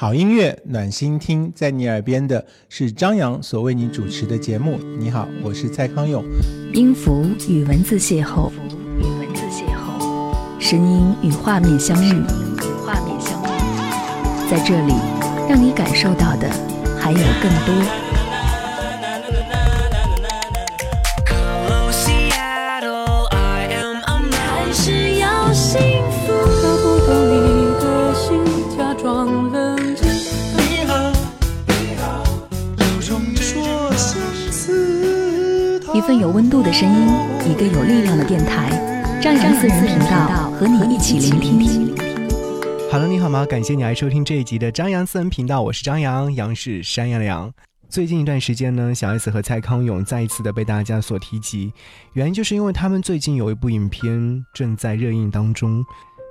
好音乐暖心听，在你耳边的是张扬所为你主持的节目。你好，我是蔡康永。音符与文字邂逅，与文字邂逅，声音与画面相遇，与画面相遇，在这里，让你感受到的还有更多。份有温度的声音，一个有力量的电台，张扬私人频道和你一起聆听。Hello，你好吗？感谢你来收听这一集的张扬私人频道，我是张扬，杨是山羊的羊。最近一段时间呢，小 S 和蔡康永再一次的被大家所提及，原因就是因为他们最近有一部影片正在热映当中。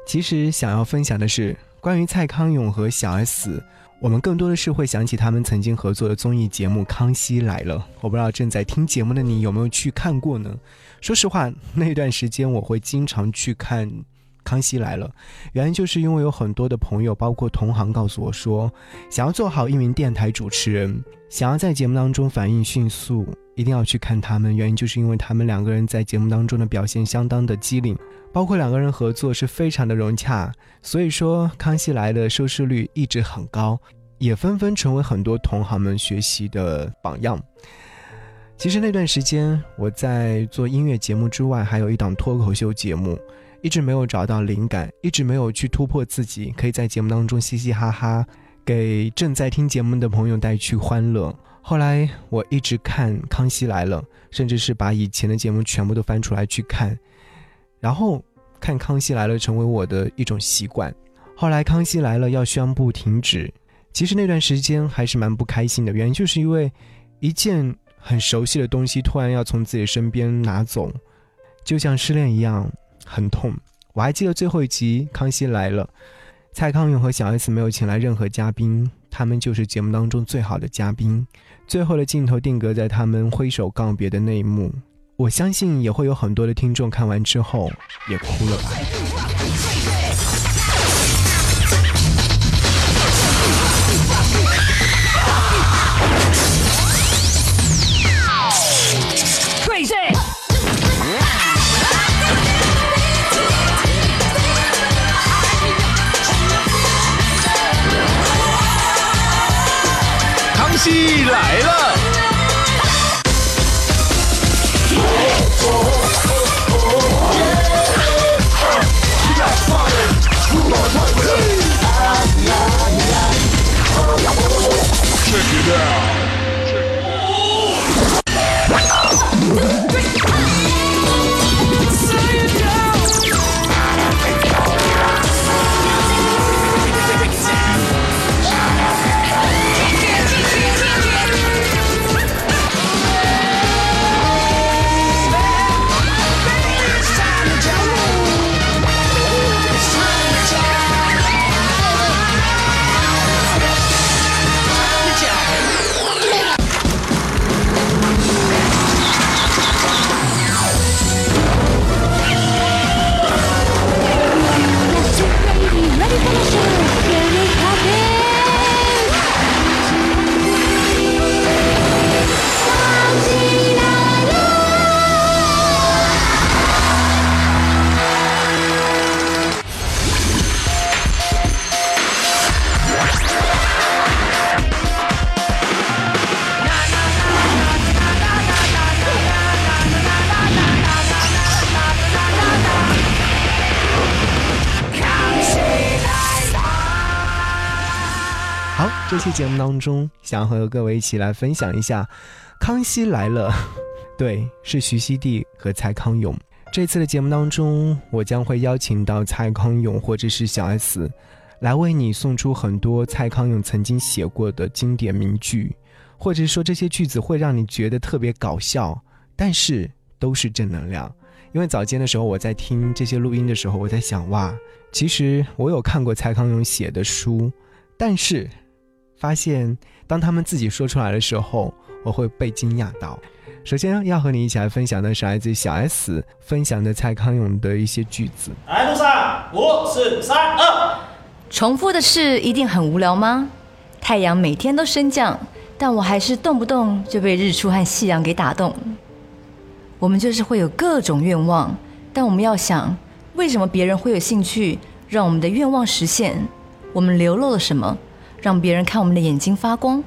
其实想要分享的是关于蔡康永和小 S。我们更多的是会想起他们曾经合作的综艺节目《康熙来了》，我不知道正在听节目的你有没有去看过呢？说实话，那段时间我会经常去看《康熙来了》，原因就是因为有很多的朋友，包括同行告诉我说，想要做好一名电台主持人，想要在节目当中反应迅速，一定要去看他们。原因就是因为他们两个人在节目当中的表现相当的机灵，包括两个人合作是非常的融洽。所以说，《康熙来了》收视率一直很高。也纷纷成为很多同行们学习的榜样。其实那段时间，我在做音乐节目之外，还有一档脱口秀节目，一直没有找到灵感，一直没有去突破自己，可以在节目当中嘻嘻哈哈，给正在听节目的朋友带去欢乐。后来我一直看《康熙来了》，甚至是把以前的节目全部都翻出来去看，然后看《康熙来了》成为我的一种习惯。后来《康熙来了》要宣布停止。其实那段时间还是蛮不开心的，原因就是因为一件很熟悉的东西突然要从自己身边拿走，就像失恋一样，很痛。我还记得最后一集《康熙来了》，蔡康永和小 S 没有请来任何嘉宾，他们就是节目当中最好的嘉宾。最后的镜头定格在他们挥手告别的那一幕，我相信也会有很多的听众看完之后也哭了吧。戏来了。期节目当中，想和各位一起来分享一下《康熙来了》。对，是徐熙娣和蔡康永。这次的节目当中，我将会邀请到蔡康永或者是小 S，来为你送出很多蔡康永曾经写过的经典名句，或者说这些句子会让你觉得特别搞笑，但是都是正能量。因为早间的时候我在听这些录音的时候，我在想，哇，其实我有看过蔡康永写的书，但是。发现，当他们自己说出来的时候，我会被惊讶到。首先要和你一起来分享的是来自小 S 分享的蔡康永的一些句子。来，路上，五、四、三、二。重复的事一定很无聊吗？太阳每天都升降，但我还是动不动就被日出和夕阳给打动。我们就是会有各种愿望，但我们要想，为什么别人会有兴趣让我们的愿望实现？我们流露了什么，让别人看我们的眼睛发光？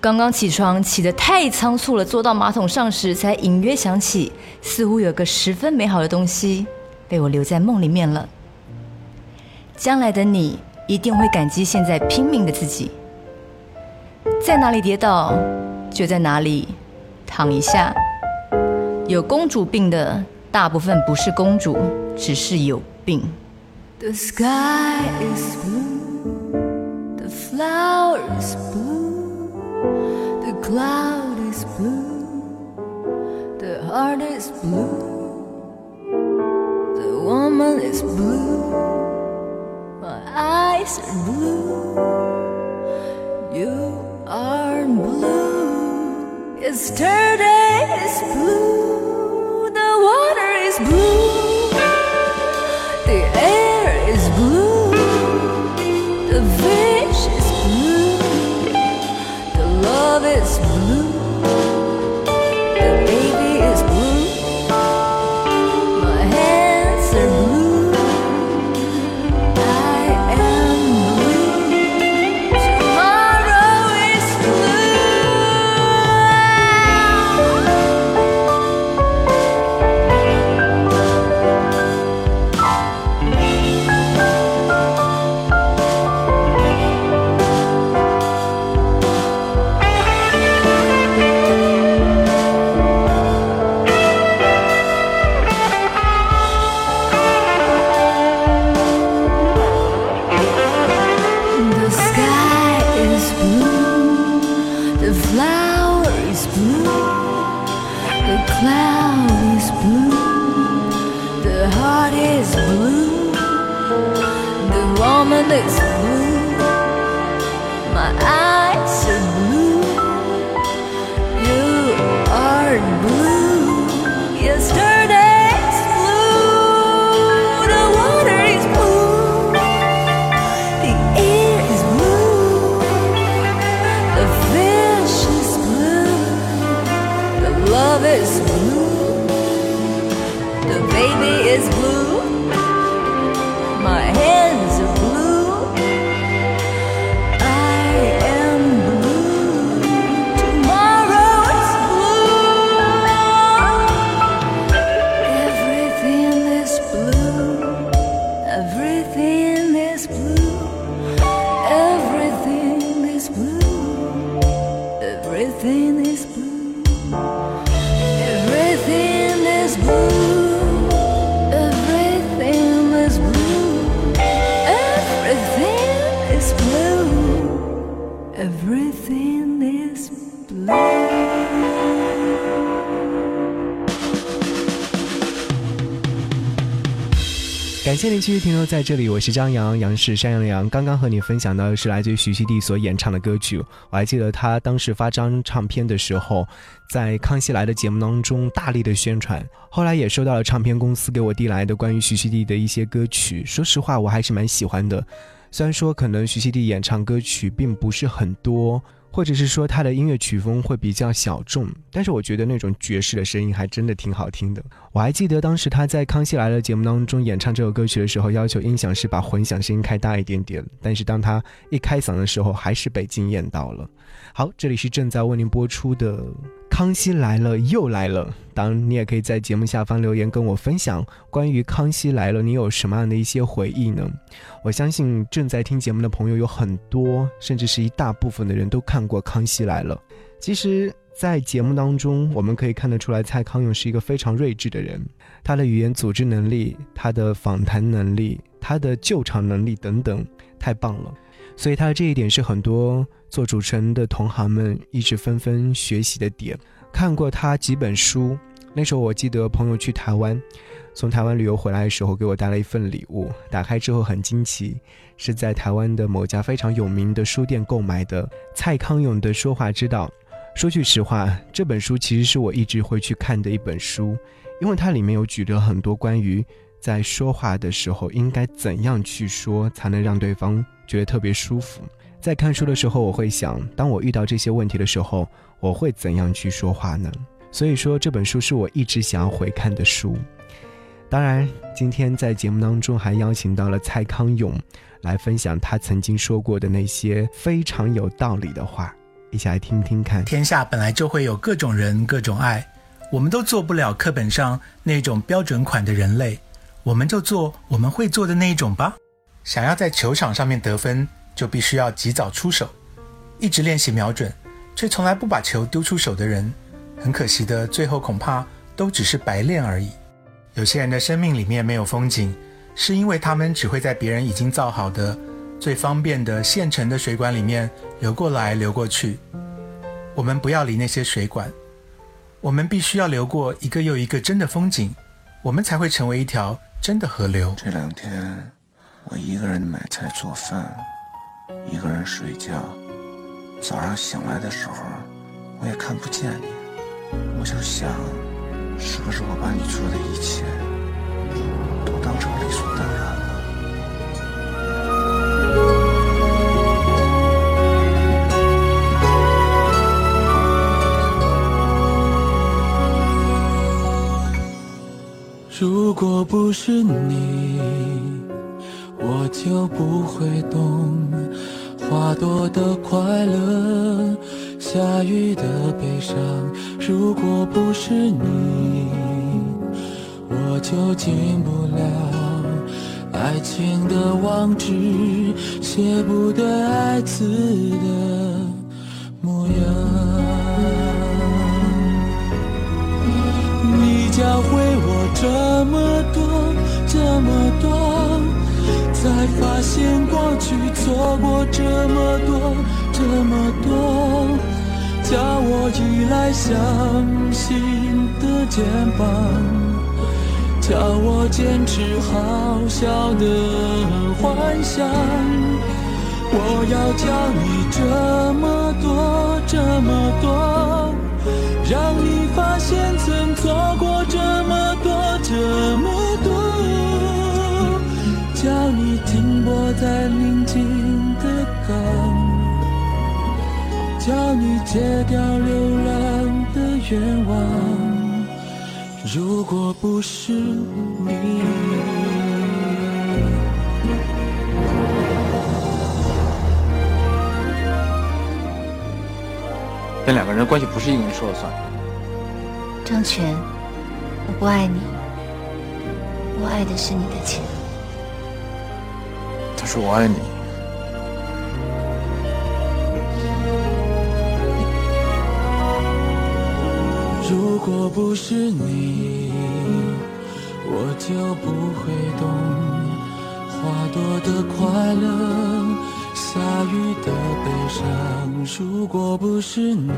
刚刚起床起得太仓促了，坐到马桶上时才隐约想起，似乎有个十分美好的东西被我留在梦里面了。将来的你一定会感激现在拼命的自己。在哪里跌倒，就在哪里躺一下。有公主病的大部分不是公主，只是有病。The sky is blue, the flower is blue, the cloud is blue, the heart is blue, the woman is blue, my eyes are blue, you are blue, yesterday is blue, the water is blue, 感谢您继续停留在这里，我是张扬，杨是山羊的羊。刚刚和你分享的是来自于徐熙娣所演唱的歌曲。我还记得他当时发张唱片的时候，在《康熙来的》节目当中大力的宣传，后来也收到了唱片公司给我递来的关于徐熙娣的一些歌曲。说实话，我还是蛮喜欢的。虽然说可能徐熙娣演唱歌曲并不是很多。或者是说她的音乐曲风会比较小众，但是我觉得那种爵士的声音还真的挺好听的。我还记得当时她在《康熙来了》节目当中演唱这首歌曲的时候，要求音响师把混响声音开大一点点，但是当她一开嗓的时候，还是被惊艳到了。好，这里是正在为您播出的《康熙来了》又来了。当然，你也可以在节目下方留言跟我分享关于《康熙来了》你有什么样的一些回忆呢？我相信正在听节目的朋友有很多，甚至是一大部分的人都看过《康熙来了》。其实，在节目当中，我们可以看得出来，蔡康永是一个非常睿智的人，他的语言组织能力、他的访谈能力、他的救场能力等等，太棒了。所以他这一点是很多做主持人的同行们一直纷纷学习的点。看过他几本书，那时候我记得朋友去台湾，从台湾旅游回来的时候给我带了一份礼物，打开之后很惊奇，是在台湾的某家非常有名的书店购买的蔡康永的说话之道。说句实话，这本书其实是我一直会去看的一本书，因为它里面有举了很多关于在说话的时候应该怎样去说才能让对方觉得特别舒服。在看书的时候，我会想，当我遇到这些问题的时候，我会怎样去说话呢？所以说，这本书是我一直想要回看的书。当然，今天在节目当中还邀请到了蔡康永，来分享他曾经说过的那些非常有道理的话，一起来听听看。天下本来就会有各种人、各种爱，我们都做不了课本上那种标准款的人类，我们就做我们会做的那一种吧。想要在球场上面得分，就必须要及早出手，一直练习瞄准，却从来不把球丢出手的人，很可惜的，最后恐怕都只是白练而已。有些人的生命里面没有风景，是因为他们只会在别人已经造好的、最方便的现成的水管里面流过来流过去。我们不要理那些水管，我们必须要流过一个又一个真的风景，我们才会成为一条真的河流。这两天，我一个人买菜做饭，一个人睡觉。早上醒来的时候，我也看不见你，我就想。是不是我把你做的一切都当成理所当然了？如果不是你，就不会懂花朵的快乐。下雨的悲伤，如果不是你，我就进不了爱情的网址，写不得爱字的模样。你教会我这么多，这么，才发现过去错过这么多，这么多。叫我依赖相信的肩膀，叫我坚持好笑的幻想。我要教你这么多，这么多，让你发现曾错过这么多，这么在宁静的港。叫你戒掉流浪的愿望，如果不是你，但两个人的关系不是一个人说了算。张全，我不爱你，我爱的是你的钱。他说我爱你。如果不是你，我就不会懂花朵的快乐，下雨的悲伤。如果不是你，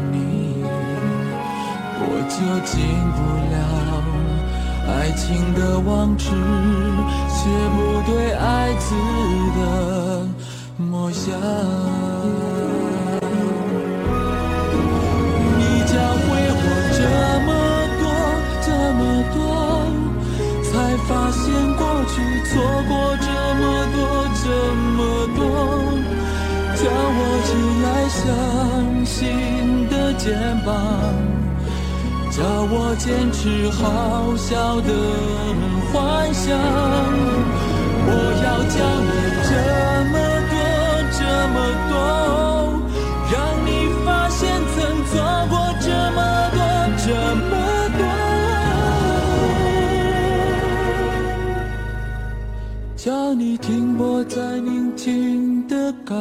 我就进不了爱情的网址，却不对爱字的模样。你教会我这么多，这么多，才发现过去错过这么多，这么多，叫我起来相信的肩膀。叫我坚持好笑的幻想。我要教你这么多这么多，让你发现曾错过这么多这么多。叫你停泊在宁静的港，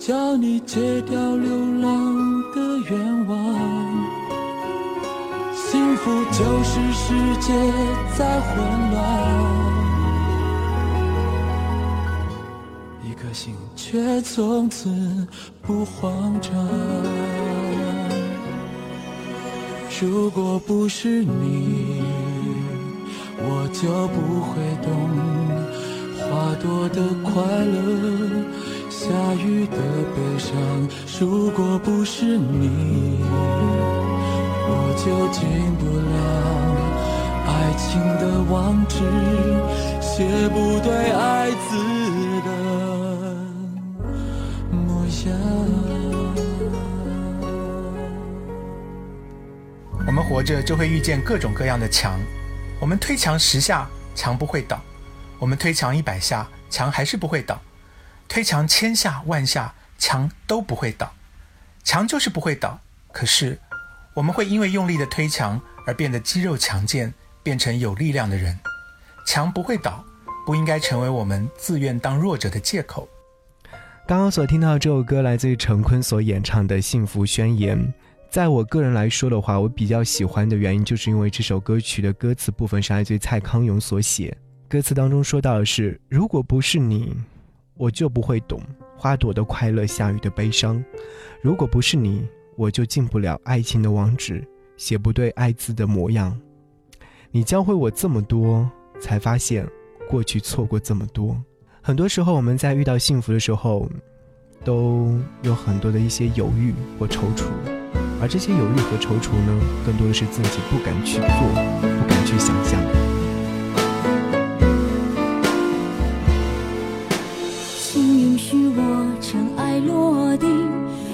叫你戒掉流浪愿望。幸福就是世界在混乱，一颗心却从此不慌张。如果不是你。我就不会懂花朵的快乐，下雨的悲伤如果不是你我就进不了爱情的网址写不对爱字的模样。我们活着就会遇见各种各样的墙我们推墙十下墙不会倒我们推墙一百下墙还是不会倒。推墙千下万下，墙都不会倒。墙就是不会倒，可是我们会因为用力的推墙而变得肌肉强健，变成有力量的人。墙不会倒，不应该成为我们自愿当弱者的借口。刚刚所听到这首歌来自于陈坤所演唱的《幸福宣言》。在我个人来说的话，我比较喜欢的原因，就是因为这首歌曲的歌词部分是来自于蔡康永所写。歌词当中说到的是：“如果不是你，我就不会懂花朵的快乐，下雨的悲伤；如果不是你，我就进不了爱情的网址，写不对爱字的模样。你教会我这么多，才发现过去错过这么多。很多时候，我们在遇到幸福的时候，都有很多的一些犹豫或踌躇。”而这些犹豫和踌躇呢，更多的是自己不敢去做，不敢去想象。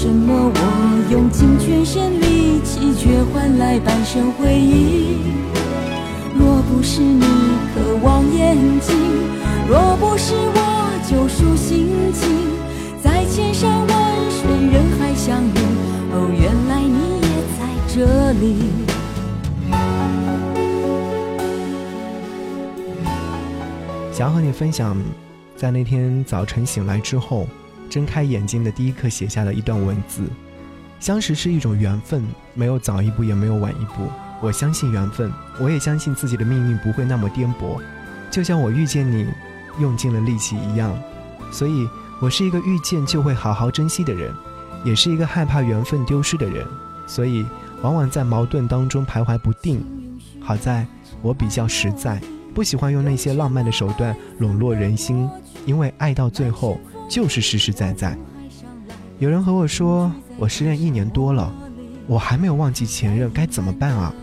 什么我用尽全身力气，却换来半生回忆？若不是你渴望眼睛，若不是我救赎心情，在千山万水人海相遇。哦，原来你也在这里。想和你分享，在那天早晨醒来之后，睁开眼睛的第一刻写下了一段文字。相识是一种缘分，没有早一步，也没有晚一步。我相信缘分，我也相信自己的命运不会那么颠簸，就像我遇见你，用尽了力气一样。所以，我是一个遇见就会好好珍惜的人。也是一个害怕缘分丢失的人，所以往往在矛盾当中徘徊不定。好在我比较实在，不喜欢用那些浪漫的手段笼络人心，因为爱到最后就是实实在在。有人和我说，我失恋一年多了，我还没有忘记前任，该怎么办啊？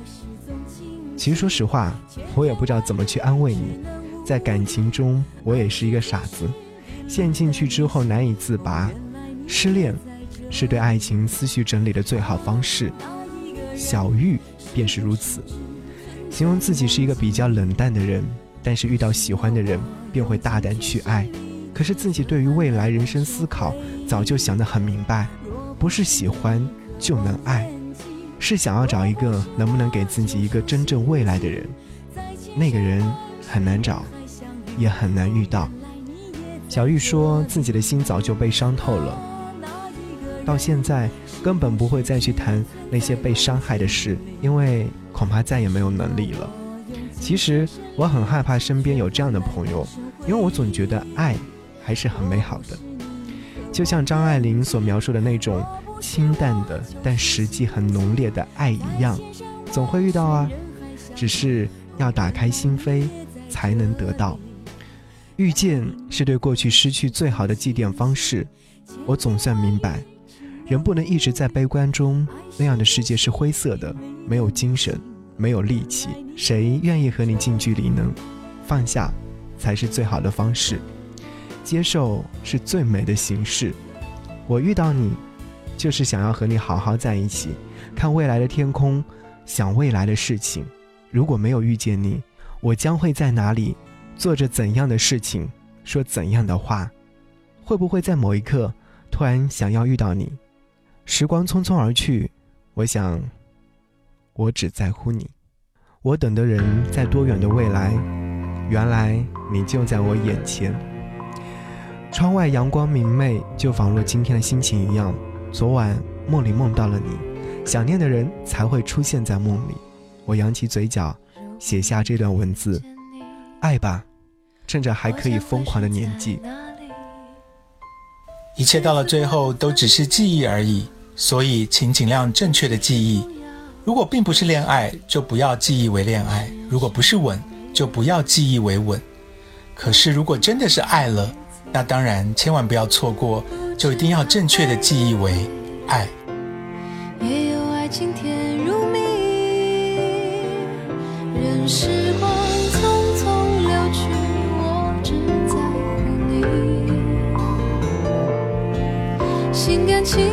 其实说实话，我也不知道怎么去安慰你。在感情中，我也是一个傻子，陷进去之后难以自拔，失恋。是对爱情思绪整理的最好方式，小玉便是如此。形容自己是一个比较冷淡的人，但是遇到喜欢的人便会大胆去爱。可是自己对于未来人生思考早就想得很明白，不是喜欢就能爱，是想要找一个能不能给自己一个真正未来的人。那个人很难找，也很难遇到。小玉说自己的心早就被伤透了。到现在根本不会再去谈那些被伤害的事，因为恐怕再也没有能力了。其实我很害怕身边有这样的朋友，因为我总觉得爱还是很美好的，就像张爱玲所描述的那种清淡的但实际很浓烈的爱一样，总会遇到啊，只是要打开心扉才能得到。遇见是对过去失去最好的祭奠方式，我总算明白。人不能一直在悲观中，那样的世界是灰色的，没有精神，没有力气。谁愿意和你近距离呢？放下，才是最好的方式。接受是最美的形式。我遇到你，就是想要和你好好在一起，看未来的天空，想未来的事情。如果没有遇见你，我将会在哪里，做着怎样的事情，说怎样的话？会不会在某一刻，突然想要遇到你？时光匆匆而去，我想，我只在乎你。我等的人在多远的未来？原来你就在我眼前。窗外阳光明媚，就仿若今天的心情一样。昨晚梦里梦到了你，想念的人才会出现在梦里。我扬起嘴角，写下这段文字：爱吧，趁着还可以疯狂的年纪。一切到了最后都只是记忆而已。所以，请尽量正确的记忆。如果并不是恋爱，就不要记忆为恋爱；如果不是吻，就不要记忆为吻。可是如果真的是爱了，那当然千万不要错过，就一定要正确的记忆为爱。也有爱情甜如蜜，任时光匆匆流去，我只在乎你，心甘情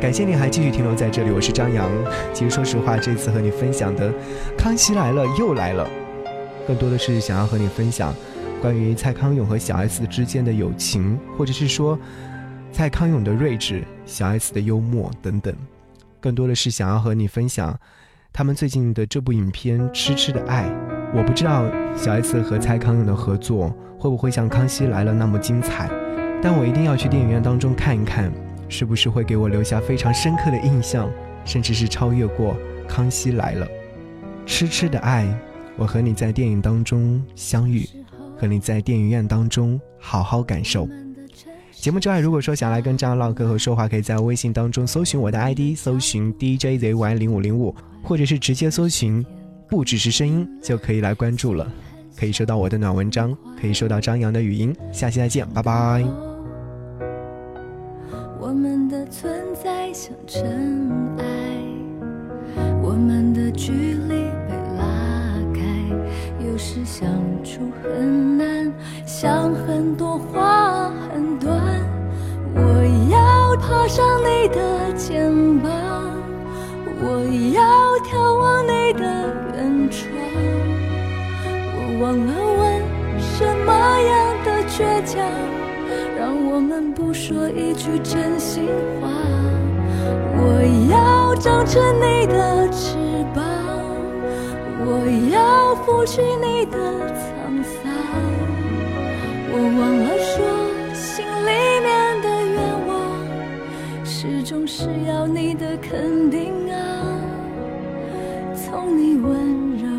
感谢你还继续停留在这里，我是张扬。其实说实话，这次和你分享的《康熙来了又来了》，更多的是想要和你分享关于蔡康永和小 S 之间的友情，或者是说蔡康永的睿智、小 S 的幽默等等。更多的是想要和你分享他们最近的这部影片《痴痴的爱》。我不知道小 S 和蔡康永的合作会不会像《康熙来了》那么精彩，但我一定要去电影院当中看一看。是不是会给我留下非常深刻的印象，甚至是超越过《康熙来了》？痴痴的爱，我和你在电影当中相遇，和你在电影院当中好好感受。节目之外，如果说想来跟张扬唠嗑和说话，可以在微信当中搜寻我的 ID，搜寻 DJZY 零五零五，或者是直接搜寻不只是声音就可以来关注了，可以收到我的暖文章，可以收到张扬的语音。下期再见，拜拜。我们的存在像尘埃，我们的距离。被拉开。有时相处很难，想很多话很短。我要爬上你的肩膀，我要眺望你的远窗。我忘了问什么样的倔强，让我们不说一句真心话。我要长成你的翅膀，我要拂去你的沧桑。我忘了说，心里面的愿望，始终是要你的肯定啊。从你温柔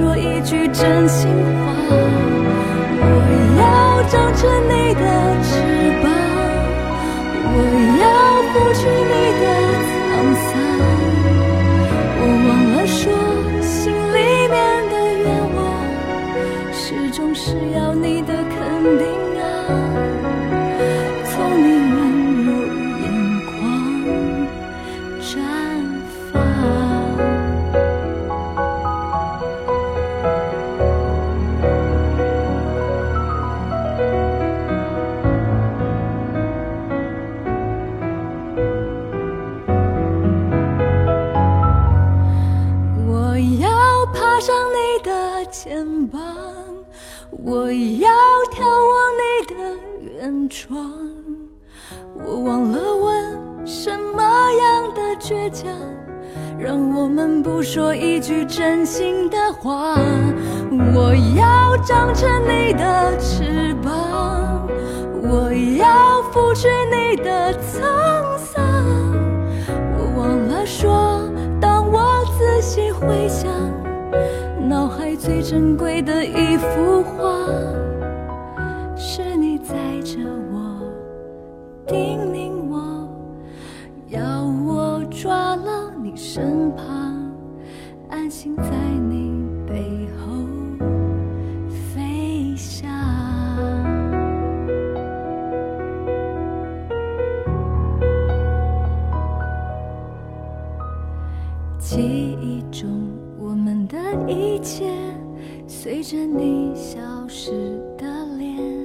说一句真心话。我要长成你窗。我忘了问什么样的倔强，让我们不说一句真心的话。我要长成你的翅膀，我要拂去你的沧桑。我忘了说，当我仔细回想，脑海最珍贵的一幅画，叮咛我，要我抓牢你身旁，安心在你背后飞翔。记忆中我们的一切，随着你消失的脸，